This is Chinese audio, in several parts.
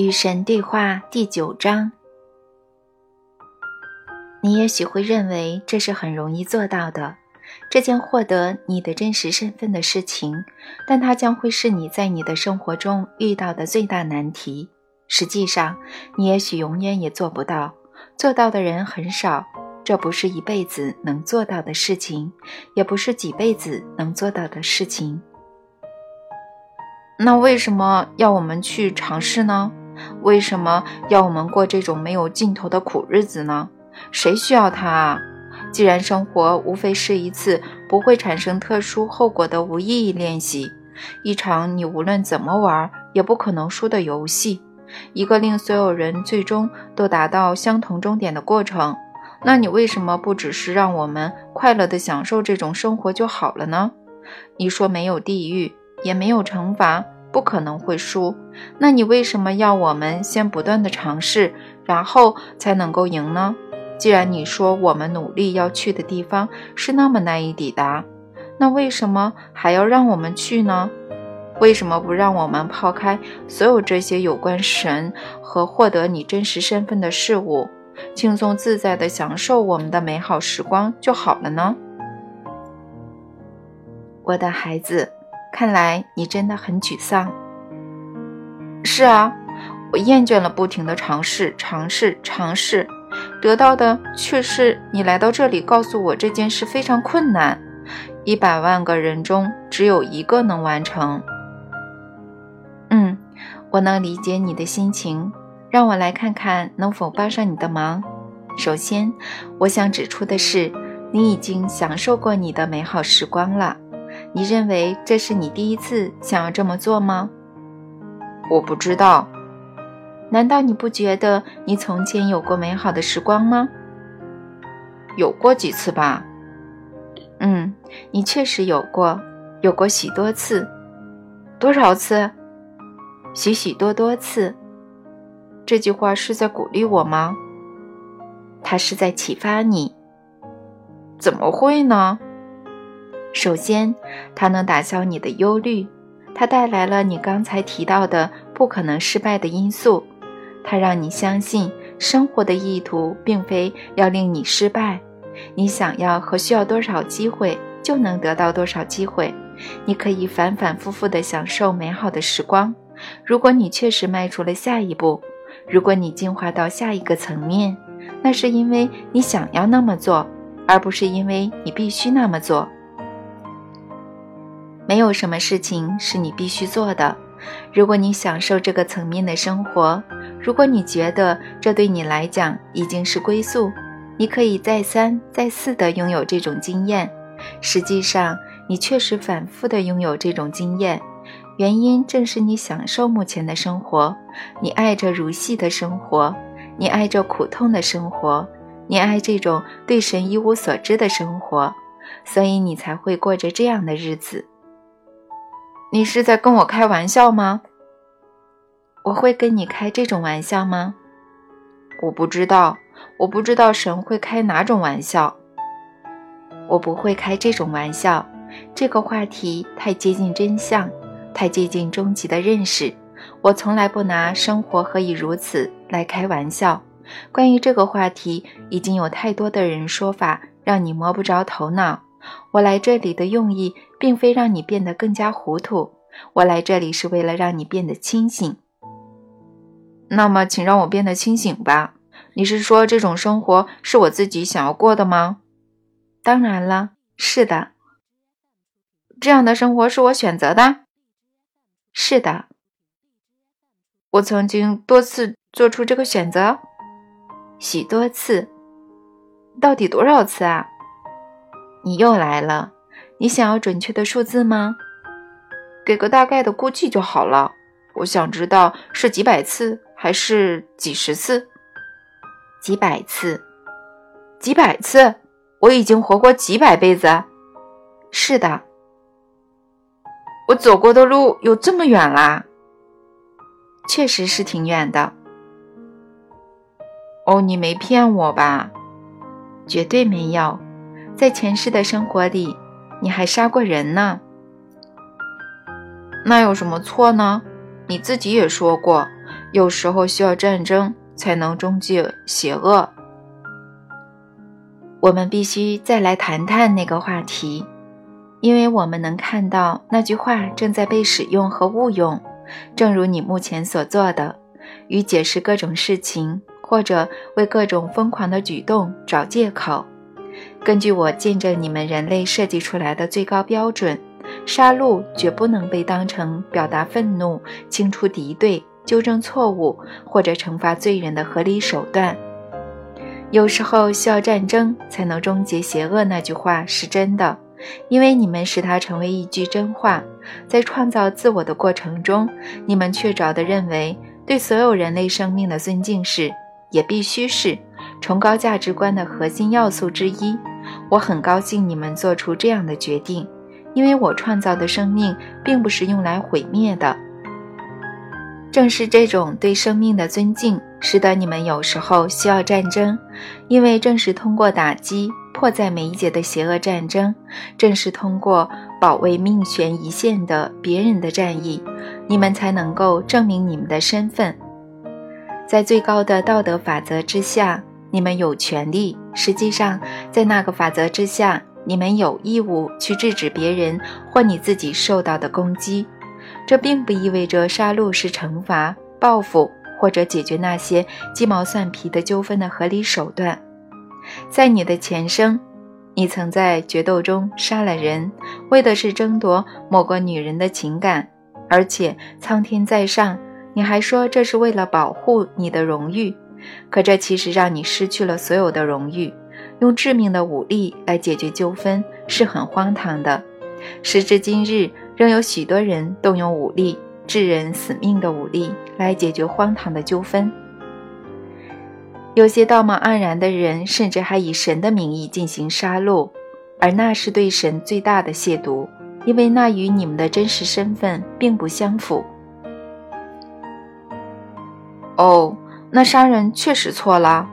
与神对话第九章。你也许会认为这是很容易做到的，这将获得你的真实身份的事情，但它将会是你在你的生活中遇到的最大难题。实际上，你也许永远也做不到，做到的人很少。这不是一辈子能做到的事情，也不是几辈子能做到的事情。那为什么要我们去尝试呢？为什么要我们过这种没有尽头的苦日子呢？谁需要它啊？既然生活无非是一次不会产生特殊后果的无意义练习，一场你无论怎么玩也不可能输的游戏，一个令所有人最终都达到相同终点的过程，那你为什么不只是让我们快乐地享受这种生活就好了呢？你说没有地狱。也没有惩罚，不可能会输。那你为什么要我们先不断的尝试，然后才能够赢呢？既然你说我们努力要去的地方是那么难以抵达，那为什么还要让我们去呢？为什么不让我们抛开所有这些有关神和获得你真实身份的事物，轻松自在地享受我们的美好时光就好了呢？我的孩子。看来你真的很沮丧。是啊，我厌倦了不停的尝试、尝试、尝试，得到的却是你来到这里告诉我这件事非常困难，一百万个人中只有一个能完成。嗯，我能理解你的心情，让我来看看能否帮上你的忙。首先，我想指出的是，你已经享受过你的美好时光了。你认为这是你第一次想要这么做吗？我不知道。难道你不觉得你从前有过美好的时光吗？有过几次吧。嗯，你确实有过，有过许多次。多少次？许许多多次。这句话是在鼓励我吗？他是在启发你。怎么会呢？首先，它能打消你的忧虑，它带来了你刚才提到的不可能失败的因素，它让你相信生活的意图并非要令你失败。你想要和需要多少机会，就能得到多少机会。你可以反反复复地享受美好的时光。如果你确实迈出了下一步，如果你进化到下一个层面，那是因为你想要那么做，而不是因为你必须那么做。没有什么事情是你必须做的。如果你享受这个层面的生活，如果你觉得这对你来讲已经是归宿，你可以再三再四地拥有这种经验。实际上，你确实反复地拥有这种经验，原因正是你享受目前的生活，你爱着如戏的生活，你爱着苦痛的生活，你爱这种对神一无所知的生活，所以你才会过着这样的日子。你是在跟我开玩笑吗？我会跟你开这种玩笑吗？我不知道，我不知道神会开哪种玩笑。我不会开这种玩笑。这个话题太接近真相，太接近终极的认识。我从来不拿生活何以如此来开玩笑。关于这个话题，已经有太多的人说法，让你摸不着头脑。我来这里的用意，并非让你变得更加糊涂。我来这里是为了让你变得清醒。那么，请让我变得清醒吧。你是说这种生活是我自己想要过的吗？当然了，是的。这样的生活是我选择的。是的。我曾经多次做出这个选择，许多次。到底多少次啊？你又来了，你想要准确的数字吗？给个大概的估计就好了。我想知道是几百次还是几十次？几百次，几百次。我已经活过几百辈子。是的，我走过的路有这么远啦？确实是挺远的。哦，你没骗我吧？绝对没有。在前世的生活里，你还杀过人呢。那有什么错呢？你自己也说过，有时候需要战争才能终结邪恶。我们必须再来谈谈那个话题，因为我们能看到那句话正在被使用和误用，正如你目前所做的，与解释各种事情或者为各种疯狂的举动找借口。根据我见证你们人类设计出来的最高标准，杀戮绝不能被当成表达愤怒、清除敌对、纠正错误或者惩罚罪人的合理手段。有时候需要战争才能终结邪恶，那句话是真的，因为你们使它成为一句真话。在创造自我的过程中，你们确凿地认为对所有人类生命的尊敬是，也必须是。崇高价值观的核心要素之一，我很高兴你们做出这样的决定，因为我创造的生命并不是用来毁灭的。正是这种对生命的尊敬，使得你们有时候需要战争，因为正是通过打击迫在眉睫的邪恶战争，正是通过保卫命悬一线的别人的战役，你们才能够证明你们的身份，在最高的道德法则之下。你们有权利，实际上，在那个法则之下，你们有义务去制止别人或你自己受到的攻击。这并不意味着杀戮是惩罚、报复或者解决那些鸡毛蒜皮的纠纷的合理手段。在你的前生，你曾在决斗中杀了人，为的是争夺某个女人的情感，而且苍天在上，你还说这是为了保护你的荣誉。可这其实让你失去了所有的荣誉。用致命的武力来解决纠纷是很荒唐的。时至今日，仍有许多人动用武力、致人死命的武力来解决荒唐的纠纷。有些道貌岸然的人甚至还以神的名义进行杀戮，而那是对神最大的亵渎，因为那与你们的真实身份并不相符。哦。那杀人确实错了。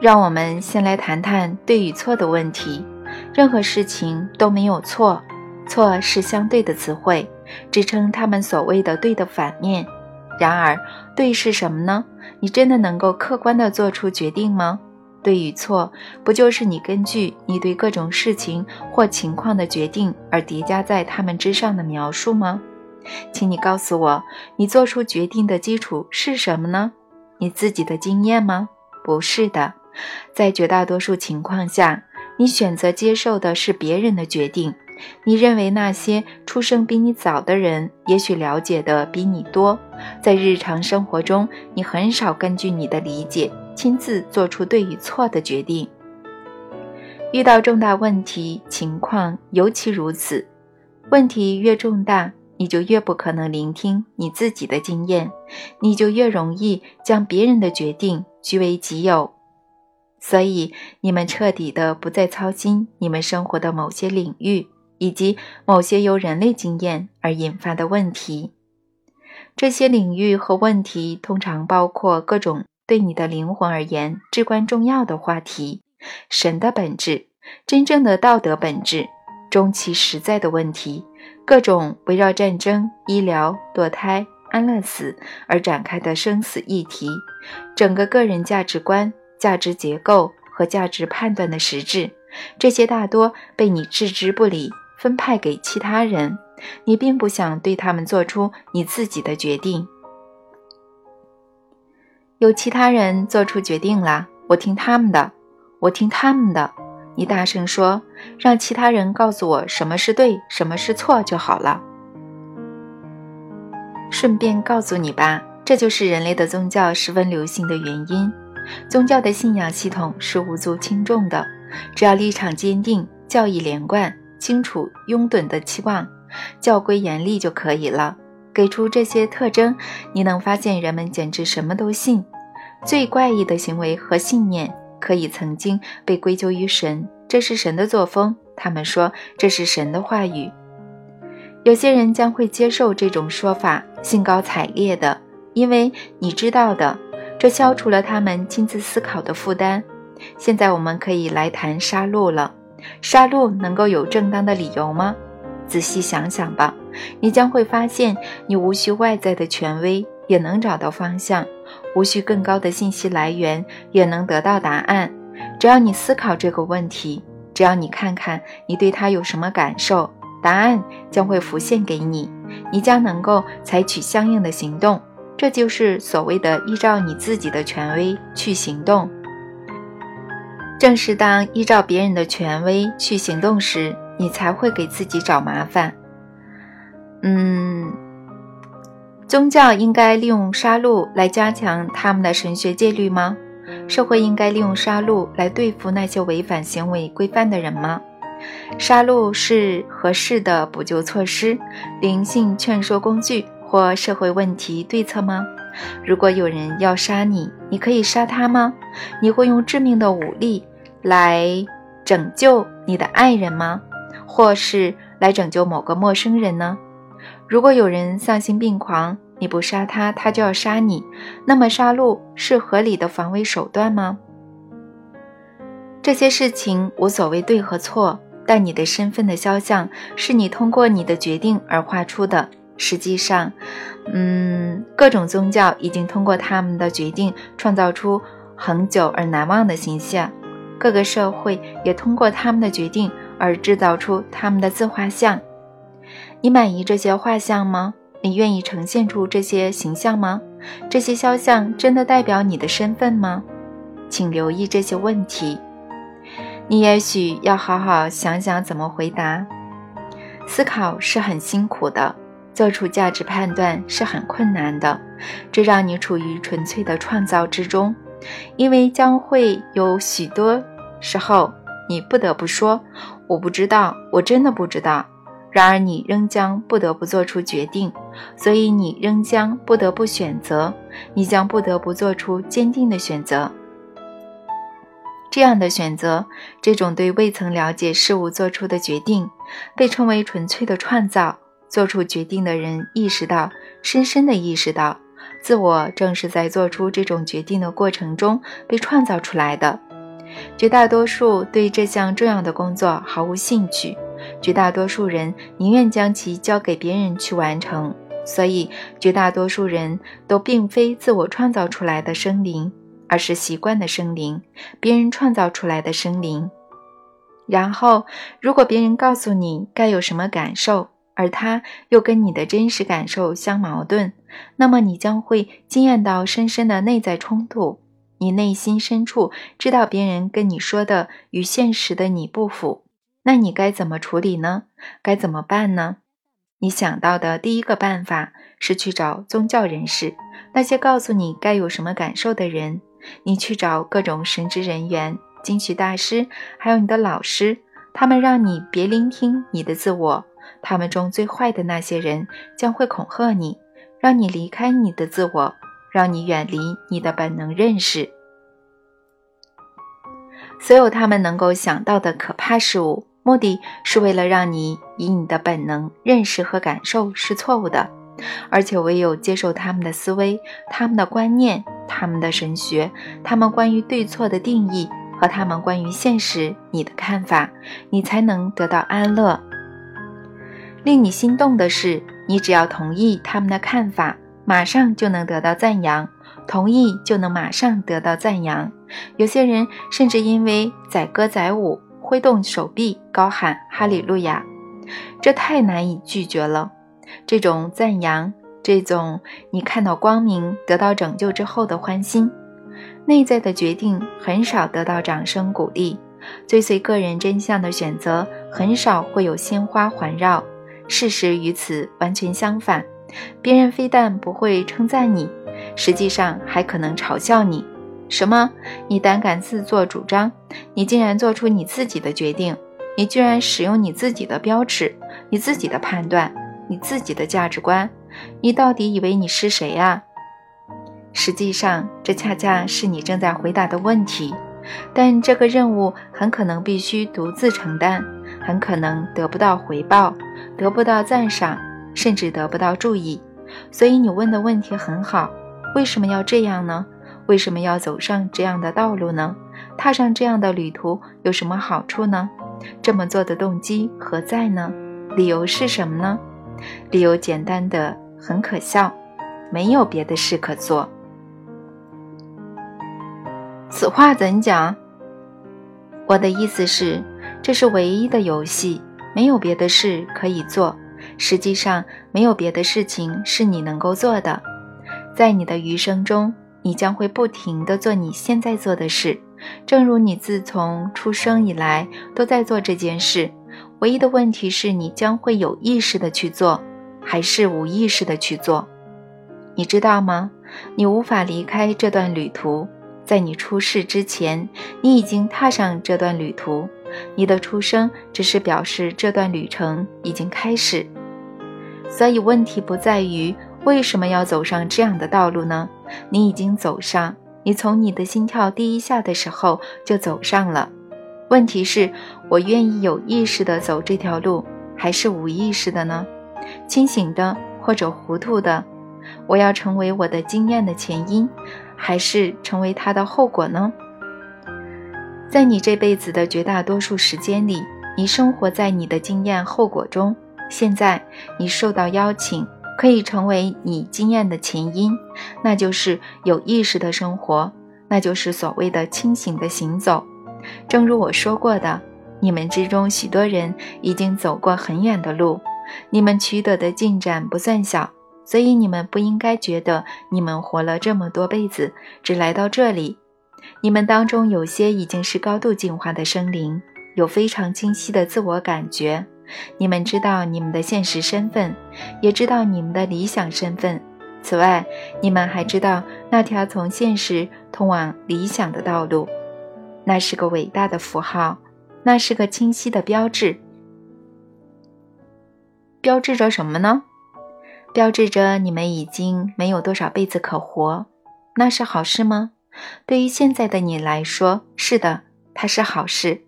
让我们先来谈谈对与错的问题。任何事情都没有错，错是相对的词汇，支撑他们所谓的对的反面。然而，对是什么呢？你真的能够客观地做出决定吗？对与错，不就是你根据你对各种事情或情况的决定而叠加在他们之上的描述吗？请你告诉我，你做出决定的基础是什么呢？你自己的经验吗？不是的，在绝大多数情况下，你选择接受的是别人的决定。你认为那些出生比你早的人也许了解的比你多。在日常生活中，你很少根据你的理解亲自做出对与错的决定。遇到重大问题情况尤其如此，问题越重大。你就越不可能聆听你自己的经验，你就越容易将别人的决定据为己有。所以，你们彻底的不再操心你们生活的某些领域，以及某些由人类经验而引发的问题。这些领域和问题通常包括各种对你的灵魂而言至关重要的话题：神的本质、真正的道德本质、终其实在的问题。各种围绕战争、医疗、堕胎、安乐死而展开的生死议题，整个个人价值观、价值结构和价值判断的实质，这些大多被你置之不理，分派给其他人。你并不想对他们做出你自己的决定。有其他人做出决定了，我听他们的，我听他们的。你大声说，让其他人告诉我什么是对，什么是错就好了。顺便告诉你吧，这就是人类的宗教十分流行的原因。宗教的信仰系统是无足轻重的，只要立场坚定、教义连贯、清楚拥趸的期望、教规严厉就可以了。给出这些特征，你能发现人们简直什么都信。最怪异的行为和信念。可以曾经被归咎于神，这是神的作风。他们说这是神的话语。有些人将会接受这种说法，兴高采烈的，因为你知道的，这消除了他们亲自思考的负担。现在我们可以来谈杀戮了。杀戮能够有正当的理由吗？仔细想想吧，你将会发现，你无需外在的权威，也能找到方向，无需更高的信息来源也能得到答案。只要你思考这个问题，只要你看看你对它有什么感受，答案将会浮现给你，你将能够采取相应的行动。这就是所谓的依照你自己的权威去行动。正是当依照别人的权威去行动时，你才会给自己找麻烦。嗯，宗教应该利用杀戮来加强他们的神学戒律吗？社会应该利用杀戮来对付那些违反行为规范的人吗？杀戮是合适的补救措施、灵性劝说工具或社会问题对策吗？如果有人要杀你，你可以杀他吗？你会用致命的武力来拯救你的爱人吗？或是来拯救某个陌生人呢？如果有人丧心病狂，你不杀他，他就要杀你，那么杀戮是合理的防卫手段吗？这些事情无所谓对和错，但你的身份的肖像是你通过你的决定而画出的。实际上，嗯，各种宗教已经通过他们的决定创造出恒久而难忘的形象，各个社会也通过他们的决定而制造出他们的自画像。你满意这些画像吗？你愿意呈现出这些形象吗？这些肖像真的代表你的身份吗？请留意这些问题。你也许要好好想想怎么回答。思考是很辛苦的。做出价值判断是很困难的，这让你处于纯粹的创造之中，因为将会有许多时候你不得不说“我不知道，我真的不知道”。然而你仍将不得不做出决定，所以你仍将不得不选择，你将不得不做出坚定的选择。这样的选择，这种对未曾了解事物做出的决定，被称为纯粹的创造。做出决定的人意识到，深深的意识到，自我正是在做出这种决定的过程中被创造出来的。绝大多数对这项重要的工作毫无兴趣，绝大多数人宁愿将其交给别人去完成。所以，绝大多数人都并非自我创造出来的生灵，而是习惯的生灵，别人创造出来的生灵。然后，如果别人告诉你该有什么感受，而他又跟你的真实感受相矛盾，那么你将会惊艳到深深的内在冲突。你内心深处知道别人跟你说的与现实的你不符，那你该怎么处理呢？该怎么办呢？你想到的第一个办法是去找宗教人士，那些告诉你该有什么感受的人。你去找各种神职人员、经曲大师，还有你的老师，他们让你别聆听你的自我。他们中最坏的那些人将会恐吓你，让你离开你的自我，让你远离你的本能认识。所有他们能够想到的可怕事物，目的是为了让你以你的本能认识和感受是错误的，而且唯有接受他们的思维、他们的观念、他们的神学、他们关于对错的定义和他们关于现实你的看法，你才能得到安乐。令你心动的是，你只要同意他们的看法，马上就能得到赞扬。同意就能马上得到赞扬。有些人甚至因为载歌载舞，挥动手臂，高喊“哈利路亚”，这太难以拒绝了。这种赞扬，这种你看到光明、得到拯救之后的欢心，内在的决定很少得到掌声鼓励。追随个人真相的选择，很少会有鲜花环绕。事实与此完全相反，别人非但不会称赞你，实际上还可能嘲笑你。什么？你胆敢自作主张？你竟然做出你自己的决定？你居然使用你自己的标尺、你自己的判断、你自己的价值观？你到底以为你是谁呀？实际上，这恰恰是你正在回答的问题。但这个任务很可能必须独自承担，很可能得不到回报。得不到赞赏，甚至得不到注意，所以你问的问题很好。为什么要这样呢？为什么要走上这样的道路呢？踏上这样的旅途有什么好处呢？这么做的动机何在呢？理由是什么呢？理由简单的很可笑。没有别的事可做。此话怎讲？我的意思是，这是唯一的游戏，没有别的事可以做。实际上，没有别的事情是你能够做的。在你的余生中，你将会不停地做你现在做的事，正如你自从出生以来都在做这件事。唯一的问题是你将会有意识的去做，还是无意识的去做？你知道吗？你无法离开这段旅途。在你出世之前，你已经踏上这段旅途。你的出生只是表示这段旅程已经开始。所以问题不在于为什么要走上这样的道路呢？你已经走上，你从你的心跳第一下的时候就走上了。问题是，我愿意有意识的走这条路，还是无意识的呢？清醒的或者糊涂的？我要成为我的经验的前因，还是成为它的后果呢？在你这辈子的绝大多数时间里，你生活在你的经验后果中。现在，你受到邀请，可以成为你经验的前因，那就是有意识的生活，那就是所谓的清醒的行走。正如我说过的，你们之中许多人已经走过很远的路，你们取得的进展不算小，所以你们不应该觉得你们活了这么多辈子只来到这里。你们当中有些已经是高度进化的生灵，有非常清晰的自我感觉。你们知道你们的现实身份，也知道你们的理想身份。此外，你们还知道那条从现实通往理想的道路。那是个伟大的符号，那是个清晰的标志。标志着什么呢？标志着你们已经没有多少辈子可活。那是好事吗？对于现在的你来说，是的，它是好事，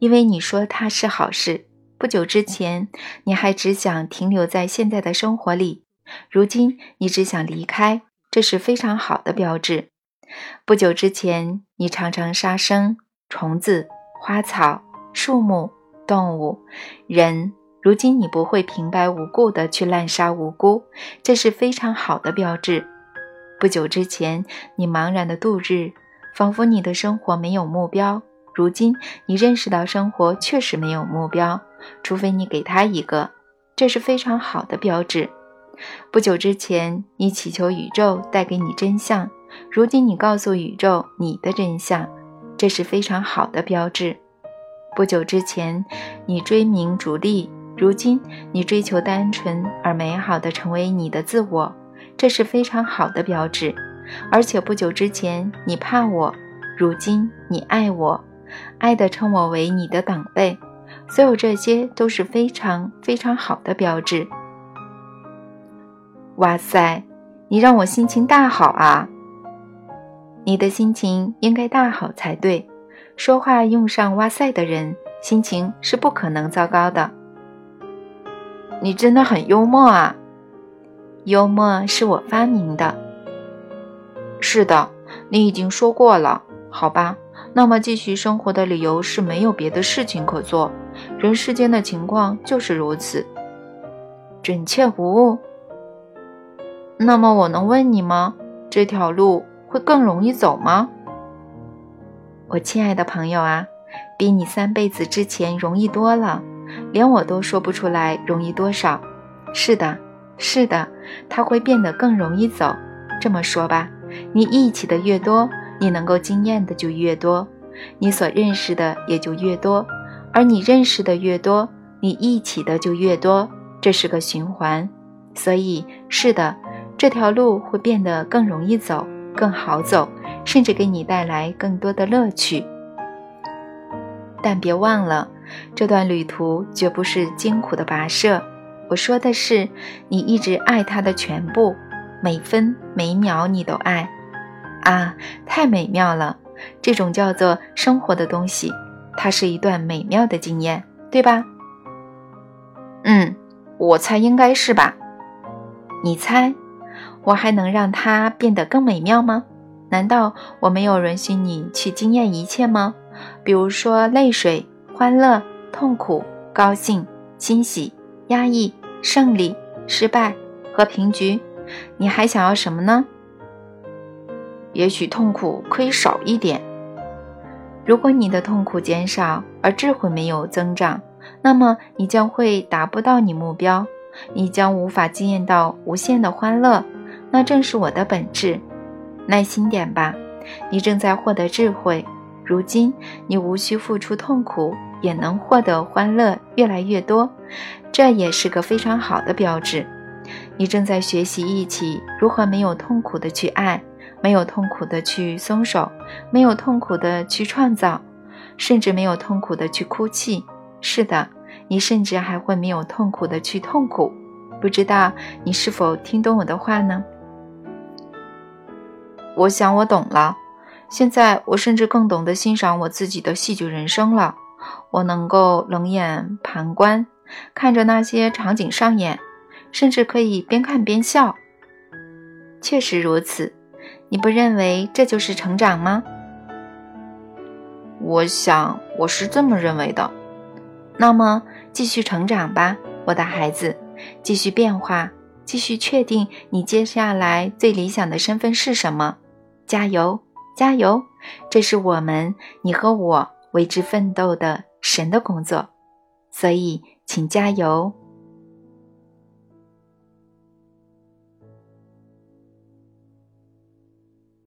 因为你说它是好事。不久之前，你还只想停留在现在的生活里，如今你只想离开，这是非常好的标志。不久之前，你常常杀生。虫子、花草、树木、动物、人，如今你不会平白无故的去滥杀无辜，这是非常好的标志。不久之前，你茫然的度日，仿佛你的生活没有目标。如今，你认识到生活确实没有目标，除非你给他一个，这是非常好的标志。不久之前，你祈求宇宙带给你真相，如今你告诉宇宙你的真相。这是非常好的标志。不久之前，你追名逐利，如今你追求单纯而美好的成为你的自我，这是非常好的标志。而且不久之前你怕我，如今你爱我，爱的称我为你的等辈，所有这些都是非常非常好的标志。哇塞，你让我心情大好啊！你的心情应该大好才对。说话用上“哇塞”的人，心情是不可能糟糕的。你真的很幽默啊！幽默是我发明的。是的，你已经说过了。好吧，那么继续生活的理由是没有别的事情可做。人世间的情况就是如此。准确无误。那么我能问你吗？这条路？会更容易走吗，我亲爱的朋友啊，比你三辈子之前容易多了，连我都说不出来容易多少。是的，是的，它会变得更容易走。这么说吧，你忆起的越多，你能够经验的就越多，你所认识的也就越多，而你认识的越多，你忆起的就越多，这是个循环。所以，是的，这条路会变得更容易走。更好走，甚至给你带来更多的乐趣。但别忘了，这段旅途绝不是艰苦的跋涉。我说的是，你一直爱它的全部，每分每秒你都爱。啊，太美妙了！这种叫做生活的东西，它是一段美妙的经验，对吧？嗯，我猜应该是吧。你猜？我还能让它变得更美妙吗？难道我没有允许你去经验一切吗？比如说泪水、欢乐、痛苦、高兴、欣喜、压抑、胜利、失败、和平局，你还想要什么呢？也许痛苦可以少一点。如果你的痛苦减少，而智慧没有增长，那么你将会达不到你目标，你将无法经验到无限的欢乐。那正是我的本质。耐心点吧，你正在获得智慧。如今你无需付出痛苦，也能获得欢乐越来越多，这也是个非常好的标志。你正在学习一起如何没有痛苦的去爱，没有痛苦的去松手，没有痛苦的去创造，甚至没有痛苦的去哭泣。是的，你甚至还会没有痛苦的去痛苦。不知道你是否听懂我的话呢？我想我懂了。现在我甚至更懂得欣赏我自己的戏剧人生了。我能够冷眼旁观，看着那些场景上演，甚至可以边看边笑。确实如此，你不认为这就是成长吗？我想我是这么认为的。那么继续成长吧，我的孩子，继续变化，继续确定你接下来最理想的身份是什么。加油！加油！这是我们你和我为之奋斗的神的工作，所以请加油。